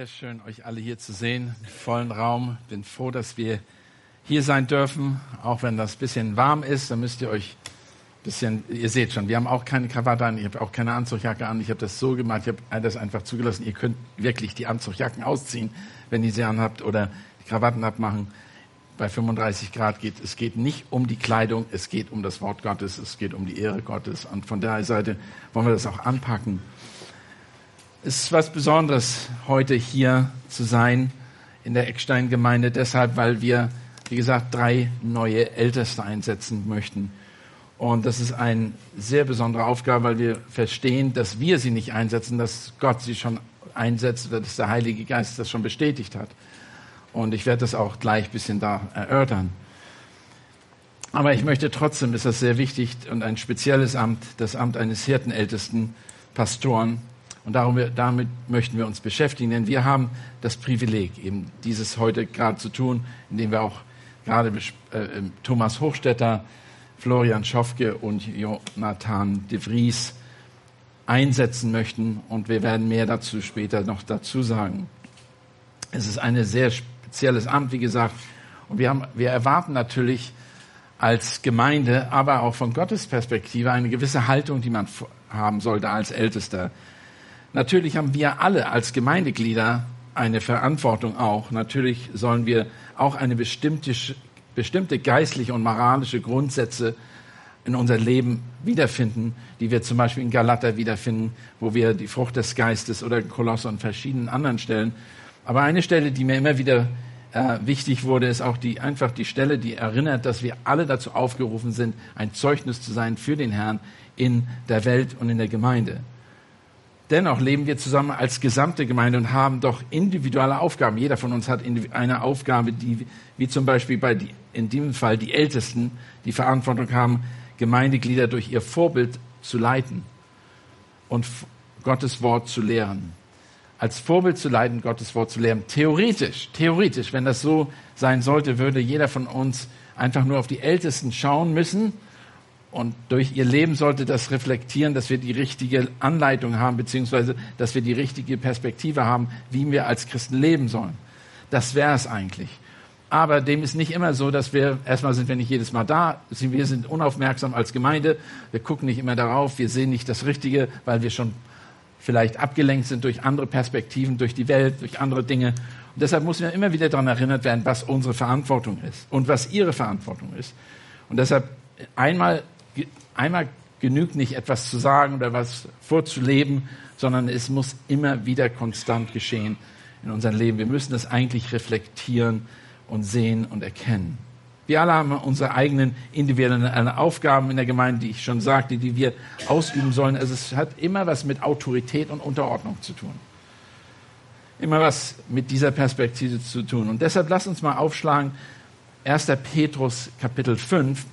Sehr schön, euch alle hier zu sehen, im vollen Raum. Bin froh, dass wir hier sein dürfen, auch wenn das ein bisschen warm ist. Dann müsst ihr euch ein bisschen, ihr seht schon, wir haben auch keine Krawatte an, ich habe auch keine Anzugjacke an. Ich habe das so gemacht, ich habe das einfach zugelassen. Ihr könnt wirklich die Anzugjacken ausziehen, wenn ihr sie anhabt oder die Krawatten abmachen. Bei 35 Grad geht es geht nicht um die Kleidung, es geht um das Wort Gottes, es geht um die Ehre Gottes. Und von der Seite wollen wir das auch anpacken. Es ist was Besonderes, heute hier zu sein in der Eckstein-Gemeinde, deshalb, weil wir, wie gesagt, drei neue Älteste einsetzen möchten. Und das ist eine sehr besondere Aufgabe, weil wir verstehen, dass wir sie nicht einsetzen, dass Gott sie schon einsetzt oder dass der Heilige Geist das schon bestätigt hat. Und ich werde das auch gleich ein bisschen da erörtern. Aber ich möchte trotzdem, ist das sehr wichtig und ein spezielles Amt, das Amt eines Hirtenältesten, Pastoren, und darum, damit möchten wir uns beschäftigen, denn wir haben das Privileg, eben dieses heute gerade zu tun, indem wir auch gerade äh, ähm, Thomas Hochstetter, Florian Schofke und Jonathan de Vries einsetzen möchten. Und wir werden mehr dazu später noch dazu sagen. Es ist ein sehr spezielles Amt, wie gesagt. Und wir, haben, wir erwarten natürlich als Gemeinde, aber auch von Gottes Perspektive eine gewisse Haltung, die man haben sollte als Ältester. Natürlich haben wir alle als Gemeindeglieder eine Verantwortung auch. Natürlich sollen wir auch eine bestimmte, bestimmte geistliche und moralische Grundsätze in unser Leben wiederfinden, die wir zum Beispiel in Galater wiederfinden, wo wir die Frucht des Geistes oder Kolosse und verschiedenen anderen Stellen. Aber eine Stelle, die mir immer wieder äh, wichtig wurde, ist auch die, einfach die Stelle, die erinnert, dass wir alle dazu aufgerufen sind, ein Zeugnis zu sein für den Herrn in der Welt und in der Gemeinde. Dennoch leben wir zusammen als gesamte Gemeinde und haben doch individuelle Aufgaben. Jeder von uns hat eine Aufgabe, die, wie zum Beispiel bei, die, in diesem Fall die Ältesten, die Verantwortung haben, Gemeindeglieder durch ihr Vorbild zu leiten und Gottes Wort zu lehren. Als Vorbild zu leiten, Gottes Wort zu lehren. Theoretisch, theoretisch, wenn das so sein sollte, würde jeder von uns einfach nur auf die Ältesten schauen müssen und durch ihr Leben sollte das reflektieren, dass wir die richtige Anleitung haben, beziehungsweise dass wir die richtige Perspektive haben, wie wir als Christen leben sollen. Das wäre es eigentlich. Aber dem ist nicht immer so, dass wir, erstmal sind wir nicht jedes Mal da, wir sind unaufmerksam als Gemeinde, wir gucken nicht immer darauf, wir sehen nicht das Richtige, weil wir schon vielleicht abgelenkt sind durch andere Perspektiven, durch die Welt, durch andere Dinge. Und deshalb muss man immer wieder daran erinnert werden, was unsere Verantwortung ist und was ihre Verantwortung ist. Und deshalb einmal einmal genügt nicht etwas zu sagen oder was vorzuleben, sondern es muss immer wieder konstant geschehen in unserem Leben. Wir müssen das eigentlich reflektieren und sehen und erkennen. Wir alle haben unsere eigenen individuellen Aufgaben in der Gemeinde, die ich schon sagte, die wir ausüben sollen. Also es hat immer was mit Autorität und Unterordnung zu tun. Immer was mit dieser Perspektive zu tun. Und deshalb lasst uns mal aufschlagen, 1. Petrus Kapitel 5,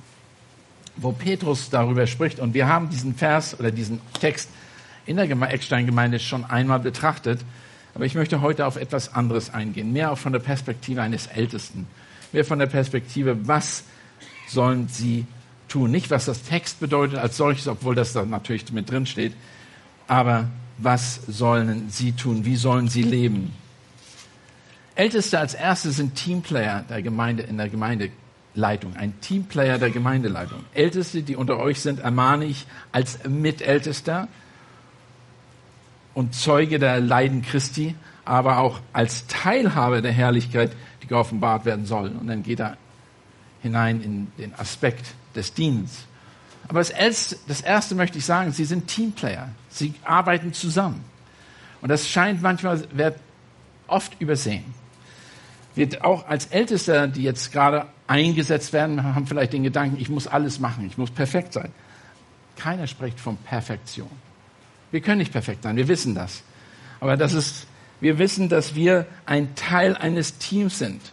wo Petrus darüber spricht. Und wir haben diesen Vers oder diesen Text in der Eckstein-Gemeinde schon einmal betrachtet. Aber ich möchte heute auf etwas anderes eingehen. Mehr auch von der Perspektive eines Ältesten. Mehr von der Perspektive, was sollen sie tun? Nicht, was das Text bedeutet als solches, obwohl das da natürlich mit drin steht. Aber was sollen sie tun? Wie sollen sie leben? Älteste als Erste sind Teamplayer der Gemeinde, in der Gemeinde Leitung, ein Teamplayer der Gemeindeleitung. Älteste, die unter euch sind, ermahne ich als Mitältester und Zeuge der Leiden Christi, aber auch als Teilhaber der Herrlichkeit, die geoffenbart werden soll. Und dann geht er hinein in den Aspekt des Dienstes. Aber das erste, das erste möchte ich sagen, sie sind Teamplayer. Sie arbeiten zusammen. Und das scheint manchmal, wird oft übersehen. Wird auch als Ältester, die jetzt gerade eingesetzt werden, haben vielleicht den Gedanken, ich muss alles machen, ich muss perfekt sein. Keiner spricht von Perfektion. Wir können nicht perfekt sein, wir wissen das. Aber das ist, wir wissen, dass wir ein Teil eines Teams sind.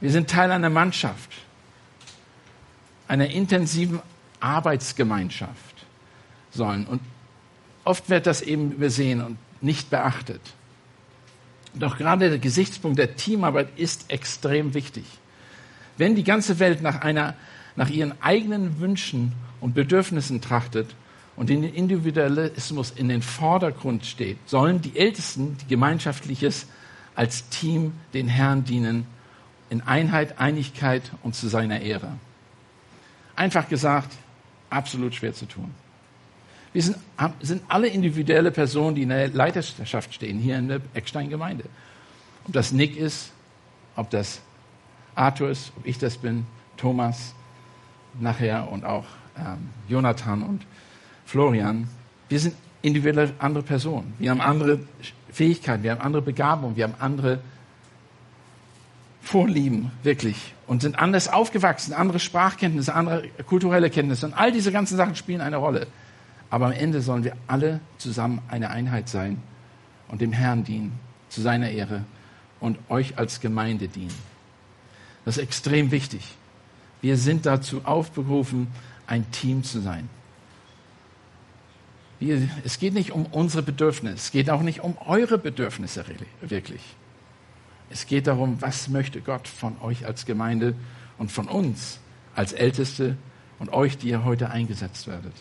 Wir sind Teil einer Mannschaft, einer intensiven Arbeitsgemeinschaft sollen. Und oft wird das eben übersehen und nicht beachtet. Doch gerade der Gesichtspunkt der Teamarbeit ist extrem wichtig. Wenn die ganze Welt nach, einer, nach ihren eigenen Wünschen und Bedürfnissen trachtet und den Individualismus in den Vordergrund steht, sollen die Ältesten, die Gemeinschaftliches als Team den Herrn dienen, in Einheit, Einigkeit und zu seiner Ehre. Einfach gesagt, absolut schwer zu tun. Wir sind, sind alle individuelle Personen, die in der Leiterschaft stehen, hier in der Eckstein-Gemeinde. Ob das Nick ist, ob das Arthur ist, ob ich das bin, Thomas nachher und auch ähm, Jonathan und Florian. Wir sind individuelle andere Personen. Wir haben andere Fähigkeiten, wir haben andere Begabungen, wir haben andere Vorlieben, wirklich. Und sind anders aufgewachsen, andere Sprachkenntnisse, andere kulturelle Kenntnisse. Und all diese ganzen Sachen spielen eine Rolle. Aber am Ende sollen wir alle zusammen eine Einheit sein und dem Herrn dienen, zu seiner Ehre und euch als Gemeinde dienen. Das ist extrem wichtig. Wir sind dazu aufberufen, ein Team zu sein. Wir, es geht nicht um unsere Bedürfnisse, es geht auch nicht um eure Bedürfnisse wirklich. Es geht darum, was möchte Gott von euch als Gemeinde und von uns als Älteste und euch, die ihr heute eingesetzt werdet.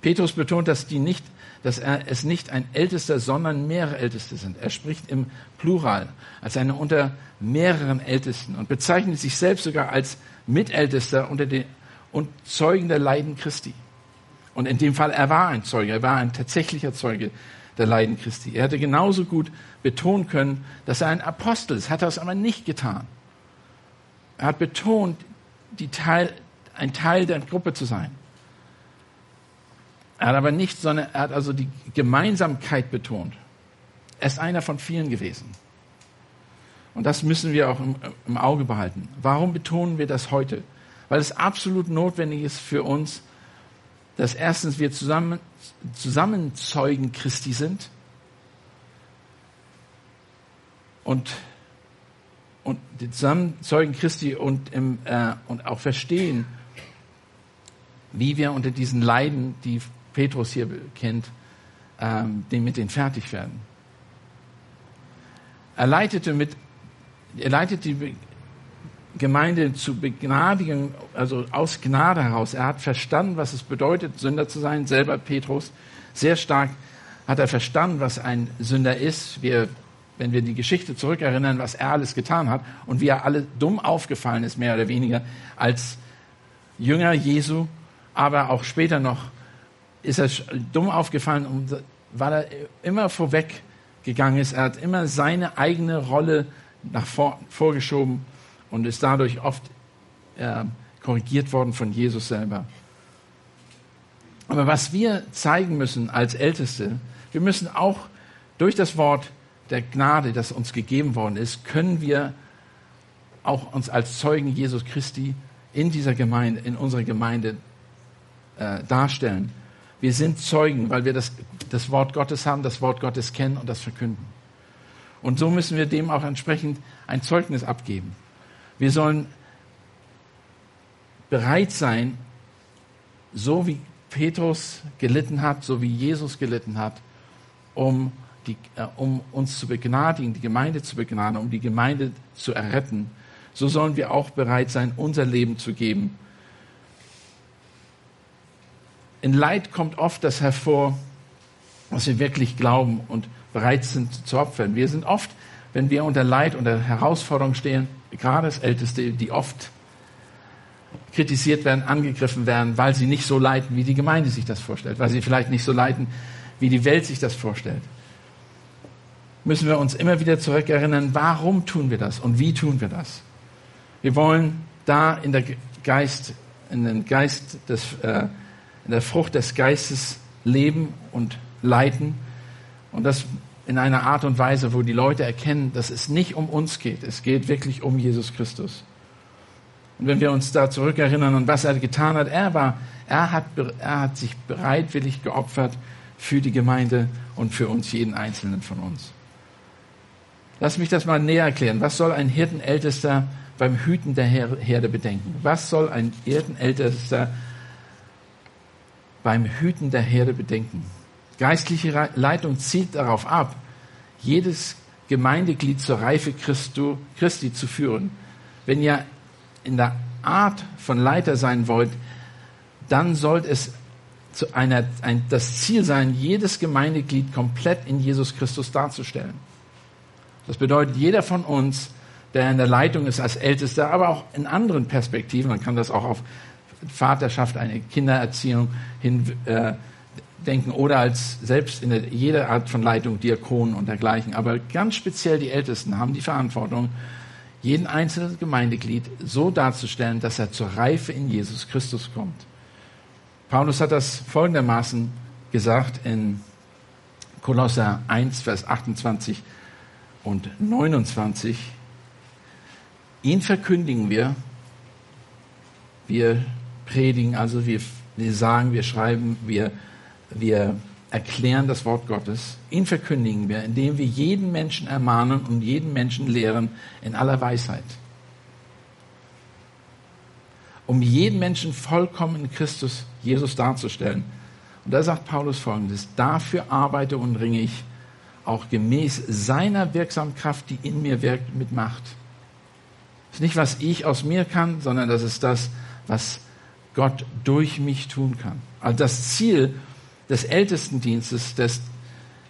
Petrus betont, dass, die nicht, dass er es nicht ein Ältester, sondern mehrere Älteste sind. Er spricht im Plural, als einer unter mehreren Ältesten und bezeichnet sich selbst sogar als Mitältester unter den und Zeugen der Leiden Christi. Und in dem Fall, er war ein Zeuge, er war ein tatsächlicher Zeuge der Leiden Christi. Er hätte genauso gut betonen können, dass er ein Apostel ist, hat er es aber nicht getan. Er hat betont, die Teil, ein Teil der Gruppe zu sein. Er hat aber nicht, sondern er hat also die Gemeinsamkeit betont. Er ist einer von vielen gewesen. Und das müssen wir auch im, im, Auge behalten. Warum betonen wir das heute? Weil es absolut notwendig ist für uns, dass erstens wir zusammen, zusammen Zeugen Christi sind und, und die zusammen Zeugen Christi und, im, äh, und auch verstehen, wie wir unter diesen Leiden, die Petrus hier kennt, ähm, mit denen fertig werden. Er leitete mit, er leitet die Gemeinde zu begnadigen, also aus Gnade heraus. Er hat verstanden, was es bedeutet, Sünder zu sein. Selber Petrus sehr stark hat er verstanden, was ein Sünder ist. Wir, wenn wir die Geschichte zurückerinnern, was er alles getan hat und wie er alle dumm aufgefallen ist, mehr oder weniger, als Jünger Jesu, aber auch später noch ist er dumm aufgefallen, weil er immer vorweggegangen ist. Er hat immer seine eigene Rolle nach vor, vorgeschoben und ist dadurch oft äh, korrigiert worden von Jesus selber. Aber was wir zeigen müssen als Älteste, wir müssen auch durch das Wort der Gnade, das uns gegeben worden ist, können wir auch uns als Zeugen Jesus Christi in dieser Gemeinde, in unserer Gemeinde äh, darstellen. Wir sind Zeugen, weil wir das, das Wort Gottes haben, das Wort Gottes kennen und das verkünden. Und so müssen wir dem auch entsprechend ein Zeugnis abgeben. Wir sollen bereit sein, so wie Petrus gelitten hat, so wie Jesus gelitten hat, um, die, äh, um uns zu begnadigen, die Gemeinde zu begnadigen, um die Gemeinde zu erretten. So sollen wir auch bereit sein, unser Leben zu geben in Leid kommt oft das hervor, was wir wirklich glauben und bereit sind zu opfern. Wir sind oft, wenn wir unter Leid, unter Herausforderung stehen, gerade als Älteste, die oft kritisiert werden, angegriffen werden, weil sie nicht so leiten, wie die Gemeinde sich das vorstellt, weil sie vielleicht nicht so leiten, wie die Welt sich das vorstellt. Müssen wir uns immer wieder zurückerinnern, warum tun wir das und wie tun wir das? Wir wollen da in der Geist, in den Geist des äh, in der Frucht des Geistes leben und leiten. Und das in einer Art und Weise, wo die Leute erkennen, dass es nicht um uns geht. Es geht wirklich um Jesus Christus. Und wenn wir uns da zurückerinnern an was er getan hat, er war, er hat, er hat sich bereitwillig geopfert für die Gemeinde und für uns, jeden Einzelnen von uns. Lass mich das mal näher erklären. Was soll ein Hirtenältester beim Hüten der Herde bedenken? Was soll ein Hirtenältester beim Hüten der Herde bedenken. Geistliche Leitung zielt darauf ab, jedes Gemeindeglied zur Reife Christu, Christi zu führen. Wenn ihr in der Art von Leiter sein wollt, dann sollt es zu einer, ein, das Ziel sein, jedes Gemeindeglied komplett in Jesus Christus darzustellen. Das bedeutet, jeder von uns, der in der Leitung ist als Ältester, aber auch in anderen Perspektiven, man kann das auch auf Vaterschaft, eine Kindererziehung hin äh, denken oder als selbst in der, jeder Art von Leitung, Diakonen und dergleichen. Aber ganz speziell die Ältesten haben die Verantwortung, jeden einzelnen Gemeindeglied so darzustellen, dass er zur Reife in Jesus Christus kommt. Paulus hat das folgendermaßen gesagt in Kolosser 1, Vers 28 und 29. Ihn verkündigen wir, wir predigen, also wir, wir sagen, wir schreiben, wir, wir erklären das Wort Gottes. Ihn verkündigen wir, indem wir jeden Menschen ermahnen und jeden Menschen lehren in aller Weisheit. Um jeden Menschen vollkommen in Christus Jesus darzustellen. Und da sagt Paulus folgendes, dafür arbeite und ringe ich auch gemäß seiner wirksamen Kraft, die in mir wirkt, mit Macht. Das ist nicht, was ich aus mir kann, sondern das ist das, was Gott durch mich tun kann. Also das Ziel des Ältestendienstes, des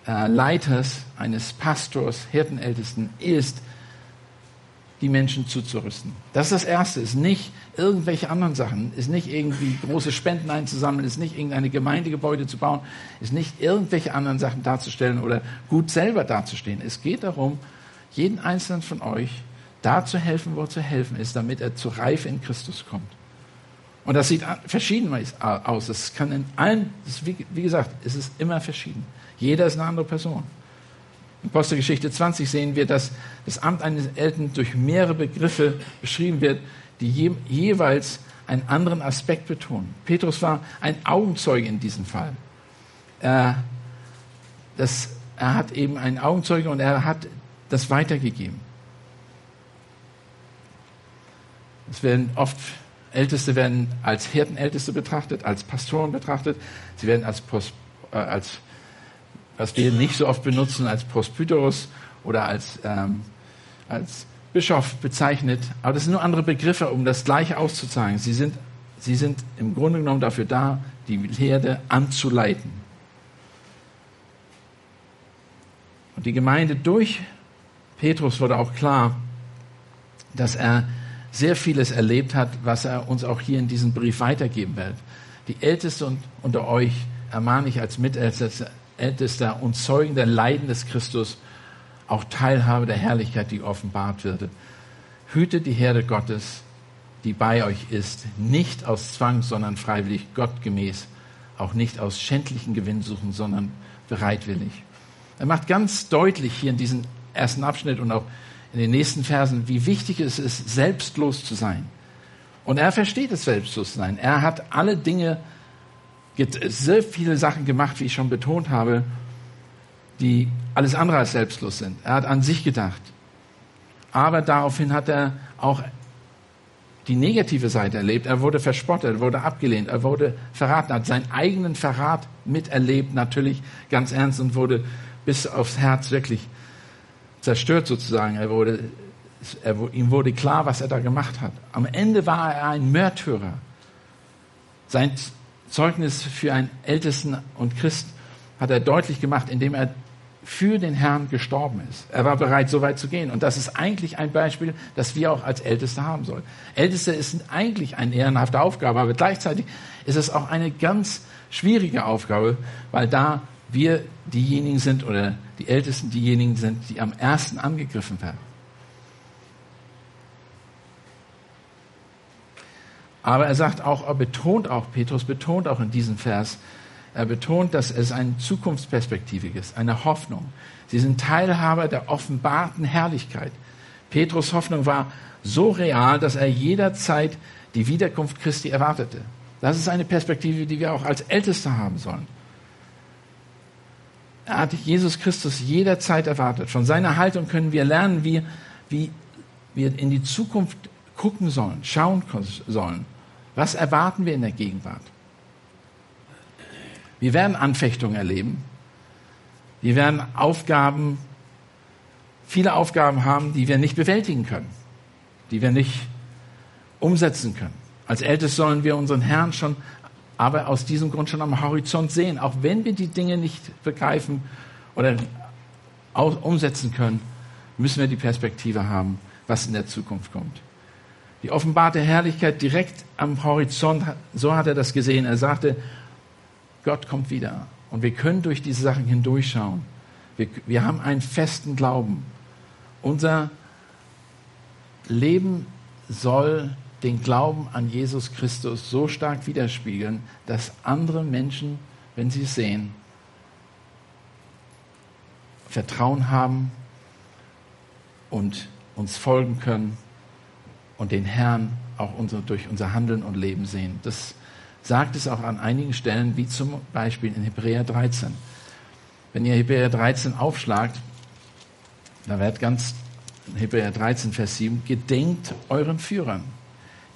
äh, Leiters, eines Pastors, Hirtenältesten ist, die Menschen zuzurüsten. Das ist das Erste, ist nicht irgendwelche anderen Sachen, ist nicht irgendwie große Spenden einzusammeln, ist nicht irgendeine Gemeindegebäude zu bauen, ist nicht irgendwelche anderen Sachen darzustellen oder gut selber dazustehen. Es geht darum, jeden einzelnen von euch da zu helfen, wo zu helfen ist, damit er zur Reife in Christus kommt. Und das sieht verschieden aus. Es kann in allen, wie, gesagt, es ist immer verschieden. Jeder ist eine andere Person. In Apostelgeschichte 20 sehen wir, dass das Amt eines Eltern durch mehrere Begriffe beschrieben wird, die je, jeweils einen anderen Aspekt betonen. Petrus war ein Augenzeuge in diesem Fall. Er, das, er hat eben einen Augenzeuge und er hat das weitergegeben. Es werden oft Älteste werden als Hirtenälteste betrachtet, als Pastoren betrachtet. Sie werden als, Pos, äh, als was wir nicht so oft benutzen, als Prospyteros oder als, ähm, als Bischof bezeichnet. Aber das sind nur andere Begriffe, um das Gleiche auszuzeigen. Sie sind, sie sind im Grunde genommen dafür da, die Herde anzuleiten. Und die Gemeinde durch Petrus wurde auch klar, dass er sehr vieles erlebt hat, was er uns auch hier in diesem Brief weitergeben wird. Die Älteste unter euch ermahne ich als Mitältester und Zeugen der Leiden des Christus, auch Teilhabe der Herrlichkeit, die offenbart wird. Hütet die Herde Gottes, die bei euch ist, nicht aus Zwang, sondern freiwillig, gottgemäß, auch nicht aus schändlichen Gewinnsuchen, sondern bereitwillig. Er macht ganz deutlich hier in diesem ersten Abschnitt und auch in den nächsten Versen, wie wichtig es ist, selbstlos zu sein. Und er versteht es, selbstlos zu sein. Er hat alle Dinge, sehr viele Sachen gemacht, wie ich schon betont habe, die alles andere als selbstlos sind. Er hat an sich gedacht. Aber daraufhin hat er auch die negative Seite erlebt. Er wurde verspottet, er wurde abgelehnt, er wurde verraten, hat seinen eigenen Verrat miterlebt, natürlich ganz ernst und wurde bis aufs Herz wirklich zerstört sozusagen. Er wurde, er, ihm wurde klar, was er da gemacht hat. Am Ende war er ein Märtyrer. Sein Zeugnis für einen Ältesten und Christ hat er deutlich gemacht, indem er für den Herrn gestorben ist. Er war bereit, so weit zu gehen. Und das ist eigentlich ein Beispiel, das wir auch als Älteste haben sollen. Älteste ist eigentlich eine ehrenhafte Aufgabe, aber gleichzeitig ist es auch eine ganz schwierige Aufgabe, weil da wir diejenigen sind oder die Ältesten diejenigen sind, die am ersten angegriffen werden. Aber er sagt auch, er betont auch, Petrus betont auch in diesem Vers, er betont, dass es eine Zukunftsperspektive ist, eine Hoffnung. Sie sind Teilhaber der offenbarten Herrlichkeit. Petrus Hoffnung war so real, dass er jederzeit die Wiederkunft Christi erwartete. Das ist eine Perspektive, die wir auch als Älteste haben sollen. Hat Jesus Christus jederzeit erwartet. Von seiner Haltung können wir lernen, wie, wie wir in die Zukunft gucken sollen, schauen sollen. Was erwarten wir in der Gegenwart? Wir werden Anfechtungen erleben. Wir werden Aufgaben, viele Aufgaben haben, die wir nicht bewältigen können, die wir nicht umsetzen können. Als Älteste sollen wir unseren Herrn schon aber aus diesem Grund schon am Horizont sehen, auch wenn wir die Dinge nicht begreifen oder umsetzen können, müssen wir die Perspektive haben, was in der Zukunft kommt. Die offenbarte Herrlichkeit direkt am Horizont, so hat er das gesehen. Er sagte, Gott kommt wieder. Und wir können durch diese Sachen hindurchschauen. Wir, wir haben einen festen Glauben. Unser Leben soll den Glauben an Jesus Christus so stark widerspiegeln, dass andere Menschen, wenn sie es sehen, Vertrauen haben und uns folgen können und den Herrn auch unser, durch unser Handeln und Leben sehen. Das sagt es auch an einigen Stellen, wie zum Beispiel in Hebräer 13. Wenn ihr Hebräer 13 aufschlagt, da wird ganz Hebräer 13, Vers 7, gedenkt euren Führern,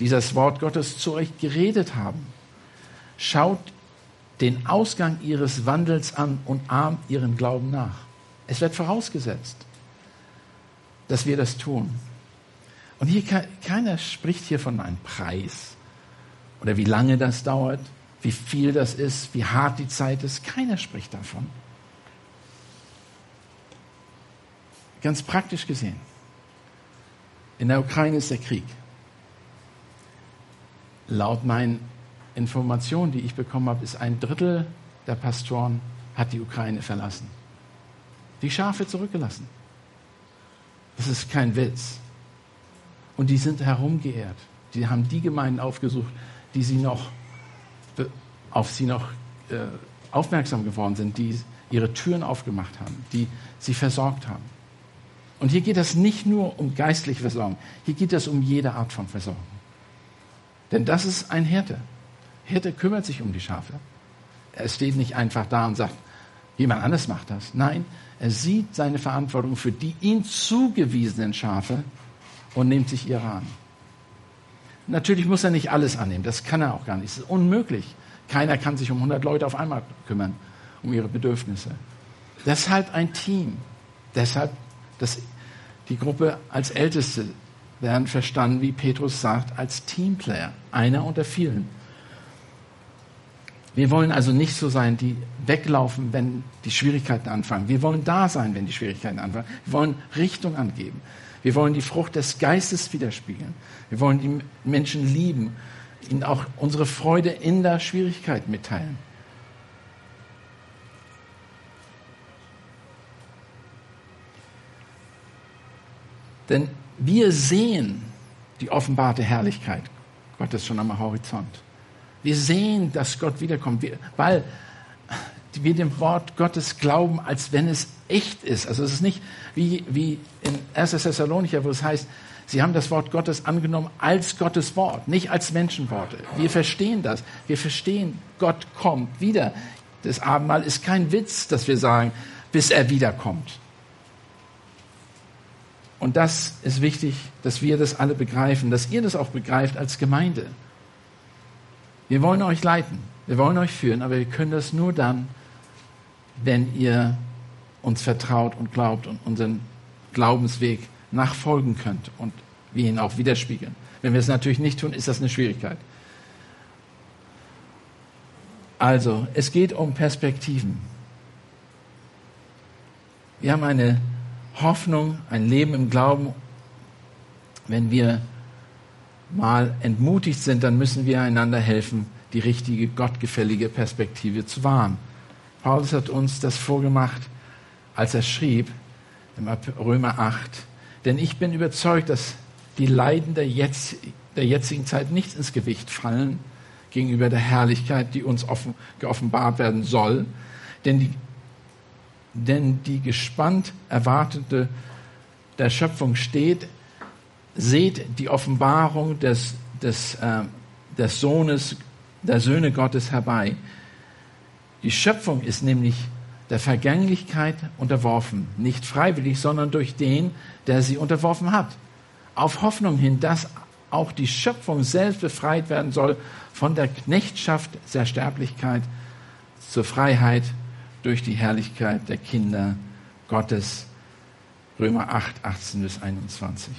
die das Wort Gottes zu euch geredet haben. Schaut den Ausgang ihres Wandels an und ahmt ihren Glauben nach. Es wird vorausgesetzt, dass wir das tun. Und hier keiner spricht hier von einem Preis oder wie lange das dauert, wie viel das ist, wie hart die Zeit ist. Keiner spricht davon. Ganz praktisch gesehen. In der Ukraine ist der Krieg. Laut meinen Informationen, die ich bekommen habe, ist ein Drittel der Pastoren hat die Ukraine verlassen. Die Schafe zurückgelassen. Das ist kein Witz. Und die sind herumgeehrt. Die haben die Gemeinden aufgesucht, die sie noch auf sie noch äh, aufmerksam geworden sind, die ihre Türen aufgemacht haben, die sie versorgt haben. Und hier geht es nicht nur um geistliche Versorgung, hier geht es um jede Art von Versorgung. Denn das ist ein Hirte. Hirte kümmert sich um die Schafe. Er steht nicht einfach da und sagt, jemand anderes macht das. Nein, er sieht seine Verantwortung für die ihm zugewiesenen Schafe und nimmt sich ihrer an. Natürlich muss er nicht alles annehmen, das kann er auch gar nicht. Es ist unmöglich. Keiner kann sich um 100 Leute auf einmal kümmern, um ihre Bedürfnisse. Deshalb ein Team. Deshalb das, die Gruppe als Älteste werden verstanden, wie Petrus sagt, als Teamplayer. Einer unter vielen. Wir wollen also nicht so sein, die weglaufen, wenn die Schwierigkeiten anfangen. Wir wollen da sein, wenn die Schwierigkeiten anfangen. Wir wollen Richtung angeben. Wir wollen die Frucht des Geistes widerspiegeln. Wir wollen die Menschen lieben, ihnen auch unsere Freude in der Schwierigkeit mitteilen. Denn wir sehen die offenbarte Herrlichkeit Gottes schon am Horizont. Wir sehen, dass Gott wiederkommt, weil wir dem Wort Gottes glauben, als wenn es echt ist. Also es ist nicht wie, wie in 1. Thessalonicher, wo es heißt, sie haben das Wort Gottes angenommen als Gottes Wort, nicht als Menschenworte. Wir verstehen das. Wir verstehen, Gott kommt wieder. Das Abendmahl ist kein Witz, dass wir sagen, bis er wiederkommt. Und das ist wichtig, dass wir das alle begreifen, dass ihr das auch begreift als Gemeinde. Wir wollen euch leiten, wir wollen euch führen, aber wir können das nur dann, wenn ihr uns vertraut und glaubt und unseren Glaubensweg nachfolgen könnt und wir ihn auch widerspiegeln. Wenn wir es natürlich nicht tun, ist das eine Schwierigkeit. Also, es geht um Perspektiven. Wir haben eine Hoffnung, ein Leben im Glauben. Wenn wir mal entmutigt sind, dann müssen wir einander helfen, die richtige, gottgefällige Perspektive zu wahren. Paulus hat uns das vorgemacht, als er schrieb, im Römer 8, denn ich bin überzeugt, dass die Leiden der, jetzt, der jetzigen Zeit nichts ins Gewicht fallen gegenüber der Herrlichkeit, die uns offen, geoffenbart werden soll. Denn die denn die gespannt erwartete der Schöpfung steht, seht die Offenbarung des, des, äh, des Sohnes, der Söhne Gottes herbei. Die Schöpfung ist nämlich der Vergänglichkeit unterworfen, nicht freiwillig, sondern durch den, der sie unterworfen hat. Auf Hoffnung hin, dass auch die Schöpfung selbst befreit werden soll von der Knechtschaft der Sterblichkeit zur Freiheit durch die Herrlichkeit der Kinder Gottes. Römer 8, 18 bis 21.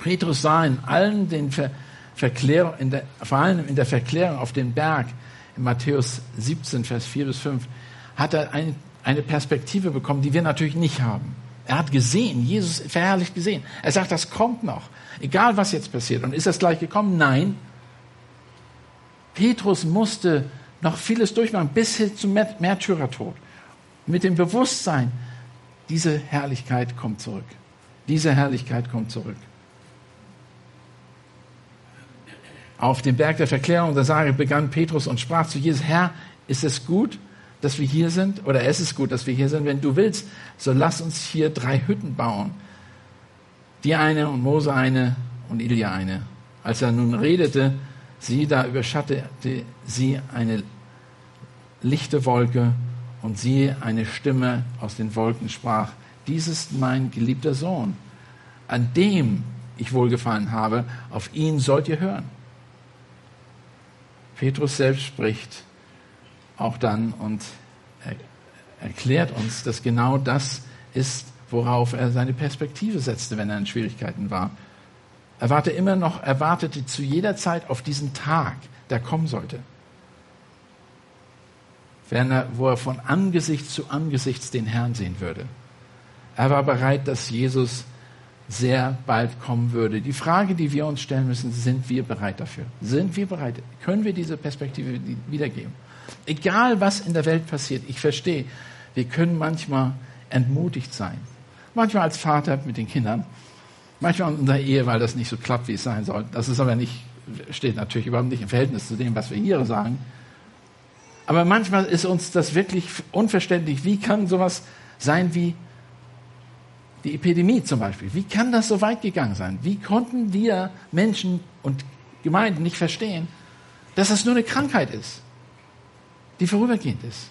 Petrus sah in allen den Ver Verklärung, in der, vor allem in der Verklärung auf den Berg, in Matthäus 17, Vers 4 bis 5, hat er ein, eine Perspektive bekommen, die wir natürlich nicht haben. Er hat gesehen, Jesus verherrlicht gesehen. Er sagt, das kommt noch. Egal was jetzt passiert. Und ist das gleich gekommen? Nein. Petrus musste noch vieles durchmachen, bis hin zum Märtyrertod. Mit dem Bewusstsein, diese Herrlichkeit kommt zurück. Diese Herrlichkeit kommt zurück. Auf dem Berg der Verklärung der Sage begann Petrus und sprach zu Jesus, Herr, ist es gut, dass wir hier sind? Oder es ist gut, dass wir hier sind. Wenn du willst, so lass uns hier drei Hütten bauen. Die eine und Mose eine und Ilja eine. Als er nun redete, sieh, da überschattete sie eine lichte Wolke und siehe, eine Stimme aus den Wolken sprach, dies ist mein geliebter Sohn, an dem ich wohlgefallen habe, auf ihn sollt ihr hören. Petrus selbst spricht auch dann und er erklärt uns, dass genau das ist, worauf er seine Perspektive setzte, wenn er in Schwierigkeiten war. Er warte immer noch, er wartete zu jeder Zeit auf diesen Tag, der kommen sollte. Wenn er, wo er von Angesicht zu Angesicht den Herrn sehen würde. Er war bereit, dass Jesus sehr bald kommen würde. Die Frage, die wir uns stellen müssen, sind wir bereit dafür? Sind wir bereit? Können wir diese Perspektive wiedergeben? Egal, was in der Welt passiert, ich verstehe, wir können manchmal entmutigt sein. Manchmal als Vater mit den Kindern, manchmal in der Ehe, weil das nicht so klappt, wie es sein soll. Das ist aber nicht, steht natürlich überhaupt nicht im Verhältnis zu dem, was wir hier sagen. Aber manchmal ist uns das wirklich unverständlich. Wie kann sowas sein wie die Epidemie zum Beispiel. Wie kann das so weit gegangen sein? Wie konnten wir Menschen und Gemeinden nicht verstehen, dass das nur eine Krankheit ist, die vorübergehend ist?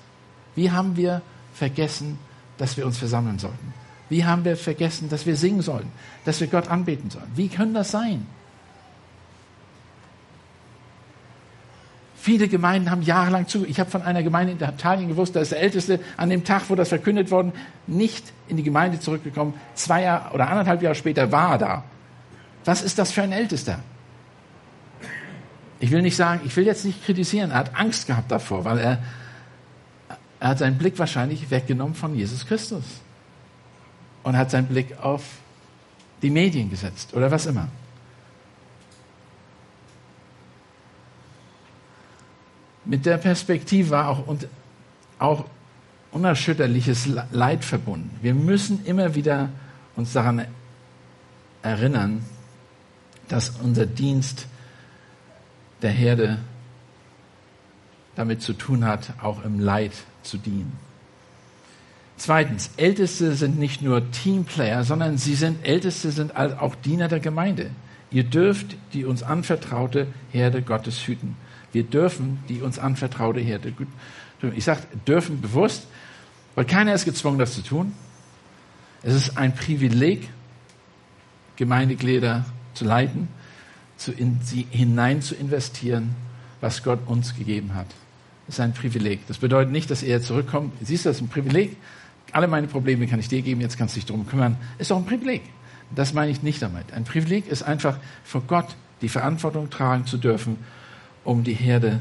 Wie haben wir vergessen, dass wir uns versammeln sollten? Wie haben wir vergessen, dass wir singen sollten, dass wir Gott anbeten sollen? Wie kann das sein? Viele Gemeinden haben jahrelang zu. Ich habe von einer Gemeinde in Italien gewusst, da ist der Älteste an dem Tag, wo das verkündet worden, nicht in die Gemeinde zurückgekommen. Zwei Jahre oder anderthalb Jahre später war er da. Was ist das für ein Ältester? Ich will nicht sagen, ich will jetzt nicht kritisieren. Er hat Angst gehabt davor, weil er, er hat seinen Blick wahrscheinlich weggenommen von Jesus Christus und hat seinen Blick auf die Medien gesetzt oder was immer. Mit der Perspektive war auch, und auch unerschütterliches Leid verbunden. Wir müssen immer wieder uns daran erinnern, dass unser Dienst der Herde damit zu tun hat, auch im Leid zu dienen. Zweitens, Älteste sind nicht nur Teamplayer, sondern sie sind Älteste sind auch Diener der Gemeinde. Ihr dürft die uns anvertraute Herde Gottes hüten. Wir dürfen die uns anvertraute Herde. Ich sage dürfen bewusst, weil keiner ist gezwungen, das zu tun. Es ist ein Privileg, Gemeindeglieder zu leiten, zu in sie hinein zu investieren, was Gott uns gegeben hat. Ist ein Privileg. Das bedeutet nicht, dass er zurückkommt. Siehst du, das ist ein Privileg. Alle meine Probleme kann ich dir geben, jetzt kannst du dich darum kümmern. Ist doch ein Privileg. Das meine ich nicht damit. Ein Privileg ist einfach, vor Gott die Verantwortung tragen zu dürfen um die Herde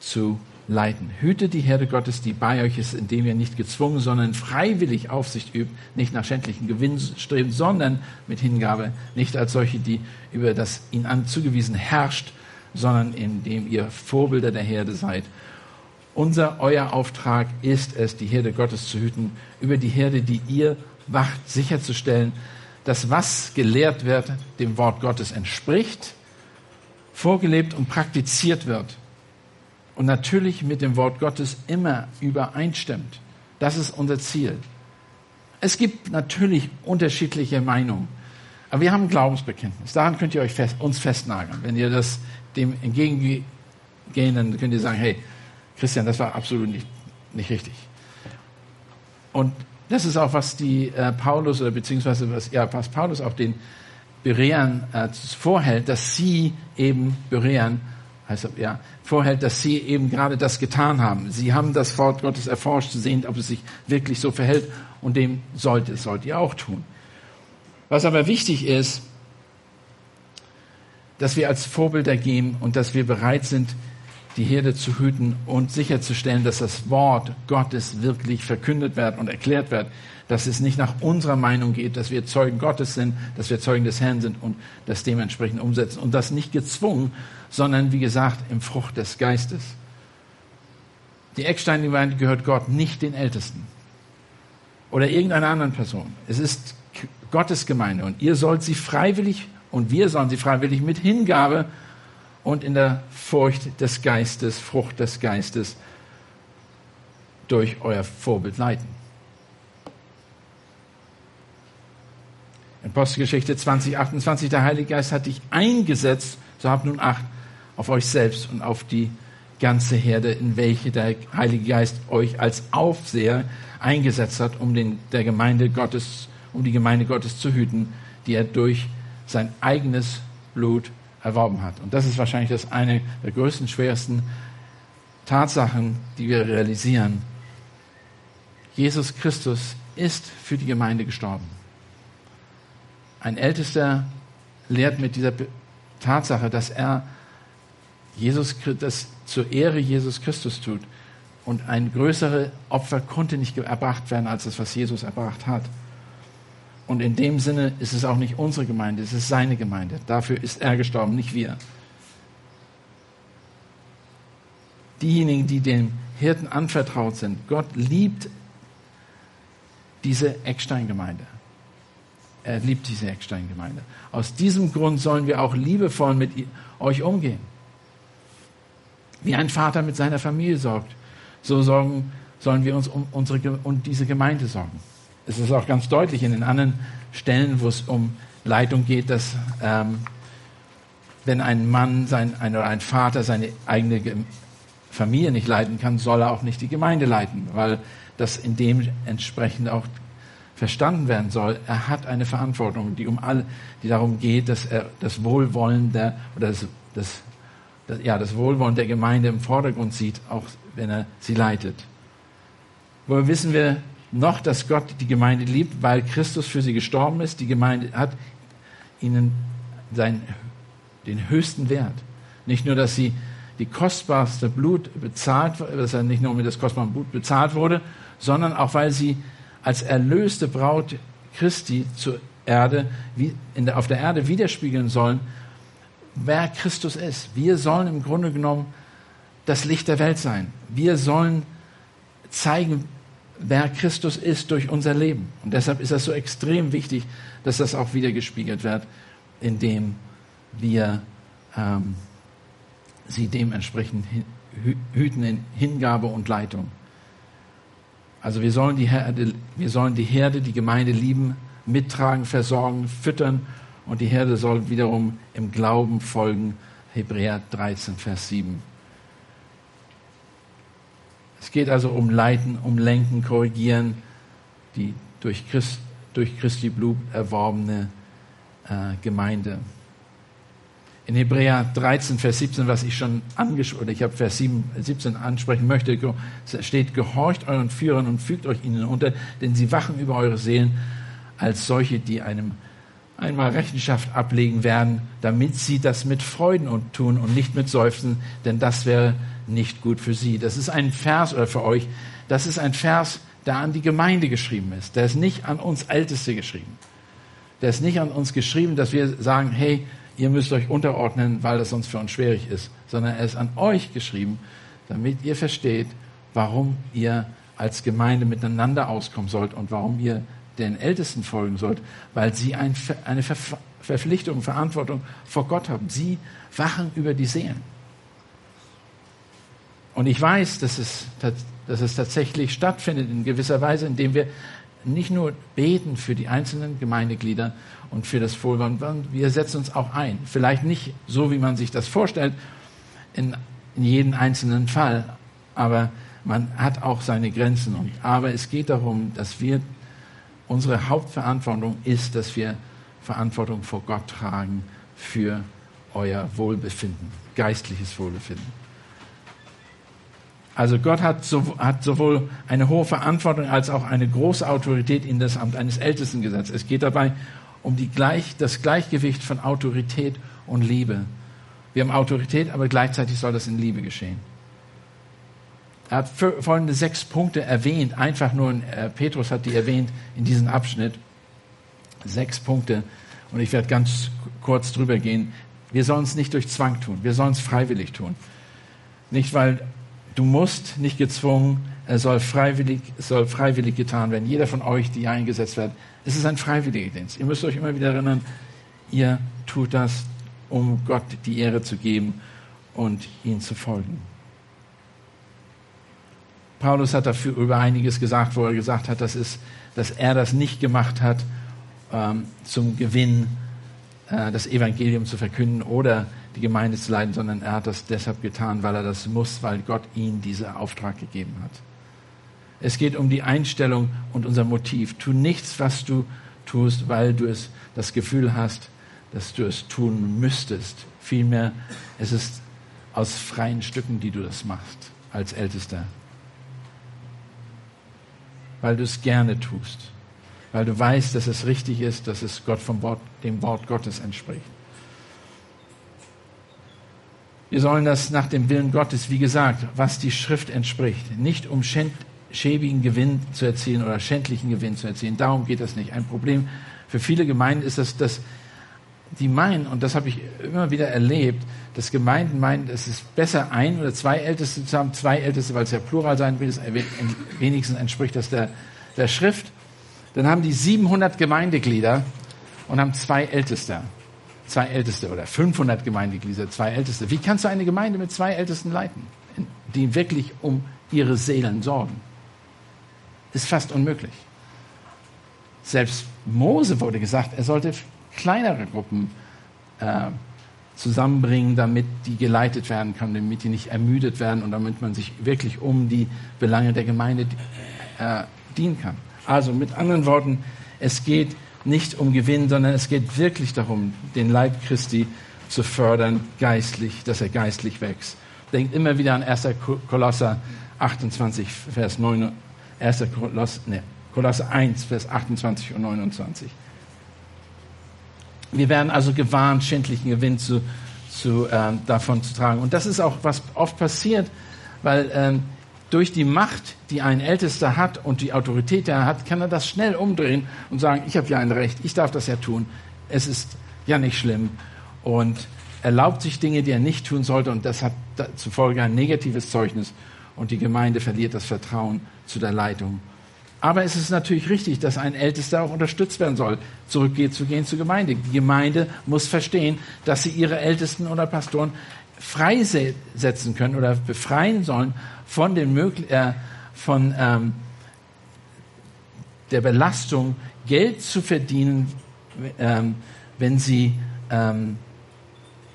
zu leiten. Hüte die Herde Gottes, die bei euch ist, indem ihr nicht gezwungen, sondern freiwillig Aufsicht übt, nicht nach schändlichen Gewinn strebt, sondern mit Hingabe, nicht als solche, die über das ihnen zugewiesen herrscht, sondern indem ihr Vorbilder der Herde seid. Unser, euer Auftrag ist es, die Herde Gottes zu hüten, über die Herde, die ihr wacht, sicherzustellen, dass was gelehrt wird, dem Wort Gottes entspricht, vorgelebt und praktiziert wird und natürlich mit dem Wort Gottes immer übereinstimmt. Das ist unser Ziel. Es gibt natürlich unterschiedliche Meinungen, aber wir haben ein Glaubensbekenntnis. Daran könnt ihr euch fest, uns festnageln. Wenn ihr das dem entgegengehen, dann könnt ihr sagen, hey, Christian, das war absolut nicht, nicht richtig. Und das ist auch, was die äh, Paulus oder beziehungsweise was, ja, was Paulus auch den Berean äh, vorhält, dass sie eben Berean heißt ja, vorhält, dass sie eben gerade das getan haben. Sie haben das Wort Gottes erforscht, zu sehen, ob es sich wirklich so verhält und dem sollte, sollt ihr auch tun. Was aber wichtig ist, dass wir als Vorbilder gehen und dass wir bereit sind, die Herde zu hüten und sicherzustellen, dass das Wort Gottes wirklich verkündet wird und erklärt wird, dass es nicht nach unserer Meinung geht, dass wir Zeugen Gottes sind, dass wir Zeugen des Herrn sind und das dementsprechend umsetzen und das nicht gezwungen, sondern wie gesagt im Frucht des Geistes. Die Ecksteingemeinde gehört Gott, nicht den Ältesten oder irgendeiner anderen Person. Es ist Gottes Gemeinde und ihr sollt sie freiwillig und wir sollen sie freiwillig mit Hingabe und in der Furcht des Geistes, Frucht des Geistes durch euer Vorbild leiten. In Postgeschichte 2028, der Heilige Geist hat dich eingesetzt, so habt nun Acht auf euch selbst und auf die ganze Herde, in welche der Heilige Geist euch als Aufseher eingesetzt hat, um den, der Gemeinde Gottes, um die Gemeinde Gottes zu hüten, die er durch sein eigenes Blut erworben hat. Und das ist wahrscheinlich das eine der größten, schwersten Tatsachen, die wir realisieren. Jesus Christus ist für die Gemeinde gestorben. Ein Ältester lehrt mit dieser Tatsache, dass er Jesus, das zur Ehre Jesus Christus tut. Und ein größere Opfer konnte nicht erbracht werden als das, was Jesus erbracht hat. Und in dem Sinne ist es auch nicht unsere Gemeinde, es ist seine Gemeinde. Dafür ist er gestorben, nicht wir. Diejenigen, die dem Hirten anvertraut sind, Gott liebt diese Ecksteingemeinde. Er liebt diese Ecksteingemeinde. Aus diesem Grund sollen wir auch liebevoll mit euch umgehen. Wie ein Vater mit seiner Familie sorgt, so sorgen, sollen wir uns um, unsere, um diese Gemeinde sorgen. Es ist auch ganz deutlich in den anderen Stellen, wo es um Leitung geht, dass ähm, wenn ein Mann sein, ein, oder ein Vater seine eigene Familie nicht leiten kann, soll er auch nicht die Gemeinde leiten, weil das in dem entsprechend auch verstanden werden soll. Er hat eine Verantwortung, die um all, die darum geht, dass er das Wohlwollen der oder das, das, das, ja, das Wohlwollen der Gemeinde im Vordergrund sieht, auch wenn er sie leitet. Woher wissen wir noch, dass Gott die Gemeinde liebt, weil Christus für sie gestorben ist. Die Gemeinde hat ihnen sein, den höchsten Wert. Nicht nur, dass sie die kostbarste Blut bezahlt, dass er nicht nur mit das kostbare Blut bezahlt wurde, sondern auch, weil sie als erlöste Braut Christi zur Erde, wie in der, auf der Erde widerspiegeln sollen, wer Christus ist. Wir sollen im Grunde genommen das Licht der Welt sein. Wir sollen zeigen, wer Christus ist durch unser Leben. Und deshalb ist das so extrem wichtig, dass das auch wieder gespiegelt wird, indem wir ähm, sie dementsprechend hüten in Hingabe und Leitung. Also wir sollen, die Herde, wir sollen die Herde, die Gemeinde lieben, mittragen, versorgen, füttern und die Herde soll wiederum im Glauben folgen. Hebräer 13, Vers 7. Es geht also um Leiten, um Lenken, Korrigieren, die durch, Christ, durch Christi Blut erworbene äh, Gemeinde. In Hebräer 13, Vers 17, was ich schon angesprochen, oder ich habe Vers 7, 17 ansprechen möchte, steht, gehorcht euren Führern und fügt euch ihnen unter, denn sie wachen über eure Seelen als solche, die einem einmal Rechenschaft ablegen werden, damit sie das mit Freuden tun und nicht mit Seufzen, denn das wäre nicht gut für sie. Das ist ein Vers oder für euch, das ist ein Vers, der an die Gemeinde geschrieben ist. Der ist nicht an uns Älteste geschrieben. Der ist nicht an uns geschrieben, dass wir sagen, hey, ihr müsst euch unterordnen, weil das sonst für uns schwierig ist, sondern er ist an euch geschrieben, damit ihr versteht, warum ihr als Gemeinde miteinander auskommen sollt und warum ihr den Ältesten folgen sollt, weil sie ein, eine Verpflichtung, Verantwortung vor Gott haben. Sie wachen über die Seelen. Und ich weiß, dass es, dass es tatsächlich stattfindet in gewisser Weise, indem wir nicht nur beten für die einzelnen Gemeindeglieder und für das Wohlwollen, sondern wir setzen uns auch ein. Vielleicht nicht so, wie man sich das vorstellt, in, in jedem einzelnen Fall, aber man hat auch seine Grenzen. Und, aber es geht darum, dass wir, unsere Hauptverantwortung ist, dass wir Verantwortung vor Gott tragen für euer Wohlbefinden, geistliches Wohlbefinden. Also Gott hat, so, hat sowohl eine hohe Verantwortung als auch eine große Autorität in das Amt eines Ältesten gesetzt. Es geht dabei um Gleich, das Gleichgewicht von Autorität und Liebe. Wir haben Autorität, aber gleichzeitig soll das in Liebe geschehen. Er hat folgende sechs Punkte erwähnt, einfach nur, äh, Petrus hat die erwähnt in diesem Abschnitt. Sechs Punkte. Und ich werde ganz kurz drüber gehen. Wir sollen es nicht durch Zwang tun. Wir sollen es freiwillig tun. Nicht, weil du musst, nicht gezwungen. Er soll freiwillig, soll freiwillig getan werden. Jeder von euch, die eingesetzt wird. Es ist ein freiwilliger Dienst. Ihr müsst euch immer wieder erinnern, ihr tut das, um Gott die Ehre zu geben und ihm zu folgen. Paulus hat dafür über einiges gesagt, wo er gesagt hat, das ist, dass er das nicht gemacht hat, ähm, zum Gewinn äh, das Evangelium zu verkünden oder die Gemeinde zu leiten, sondern er hat das deshalb getan, weil er das muss, weil Gott ihm diesen Auftrag gegeben hat. Es geht um die Einstellung und unser Motiv. Tu nichts, was du tust, weil du es das Gefühl hast, dass du es tun müsstest. Vielmehr, es ist aus freien Stücken, die du das machst als Ältester weil du es gerne tust, weil du weißt, dass es richtig ist, dass es Gott vom Wort, dem Wort Gottes entspricht. Wir sollen das nach dem Willen Gottes, wie gesagt, was die Schrift entspricht, nicht um schäbigen Gewinn zu erzielen oder schändlichen Gewinn zu erzielen. Darum geht es nicht. Ein Problem für viele Gemeinden ist, dass, dass die meinen, und das habe ich immer wieder erlebt, dass Gemeinden meinen, es ist besser, ein oder zwei Älteste zu haben, zwei Älteste, weil es ja Plural sein will, wenigstens entspricht das der, der Schrift. Dann haben die 700 Gemeindeglieder und haben zwei Älteste. Zwei Älteste oder 500 Gemeindeglieder, zwei Älteste. Wie kannst du eine Gemeinde mit zwei Ältesten leiten, die wirklich um ihre Seelen sorgen? Ist fast unmöglich. Selbst Mose wurde gesagt, er sollte kleinere Gruppen äh, zusammenbringen, damit die geleitet werden können, damit die nicht ermüdet werden und damit man sich wirklich um die Belange der Gemeinde äh, dienen kann. Also mit anderen Worten, es geht nicht um Gewinn, sondern es geht wirklich darum, den Leib Christi zu fördern, geistlich, dass er geistlich wächst. Denkt immer wieder an 1. Kolosser 28, Vers 9, 1. Kolosser, ne, Kolosser 1, Vers 28 und 29. Wir werden also gewarnt, schändlichen Gewinn zu, zu, äh, davon zu tragen. Und das ist auch, was oft passiert, weil äh, durch die Macht, die ein Ältester hat und die Autorität, die er hat, kann er das schnell umdrehen und sagen, ich habe ja ein Recht, ich darf das ja tun. Es ist ja nicht schlimm. Und erlaubt sich Dinge, die er nicht tun sollte. Und das hat zufolge ein negatives Zeugnis. Und die Gemeinde verliert das Vertrauen zu der Leitung. Aber es ist natürlich richtig, dass ein Ältester auch unterstützt werden soll, zurückgeht zu gehen zur Gemeinde. Die Gemeinde muss verstehen, dass sie ihre Ältesten oder Pastoren freisetzen können oder befreien sollen von, den äh, von ähm, der Belastung, Geld zu verdienen, ähm, wenn sie ähm,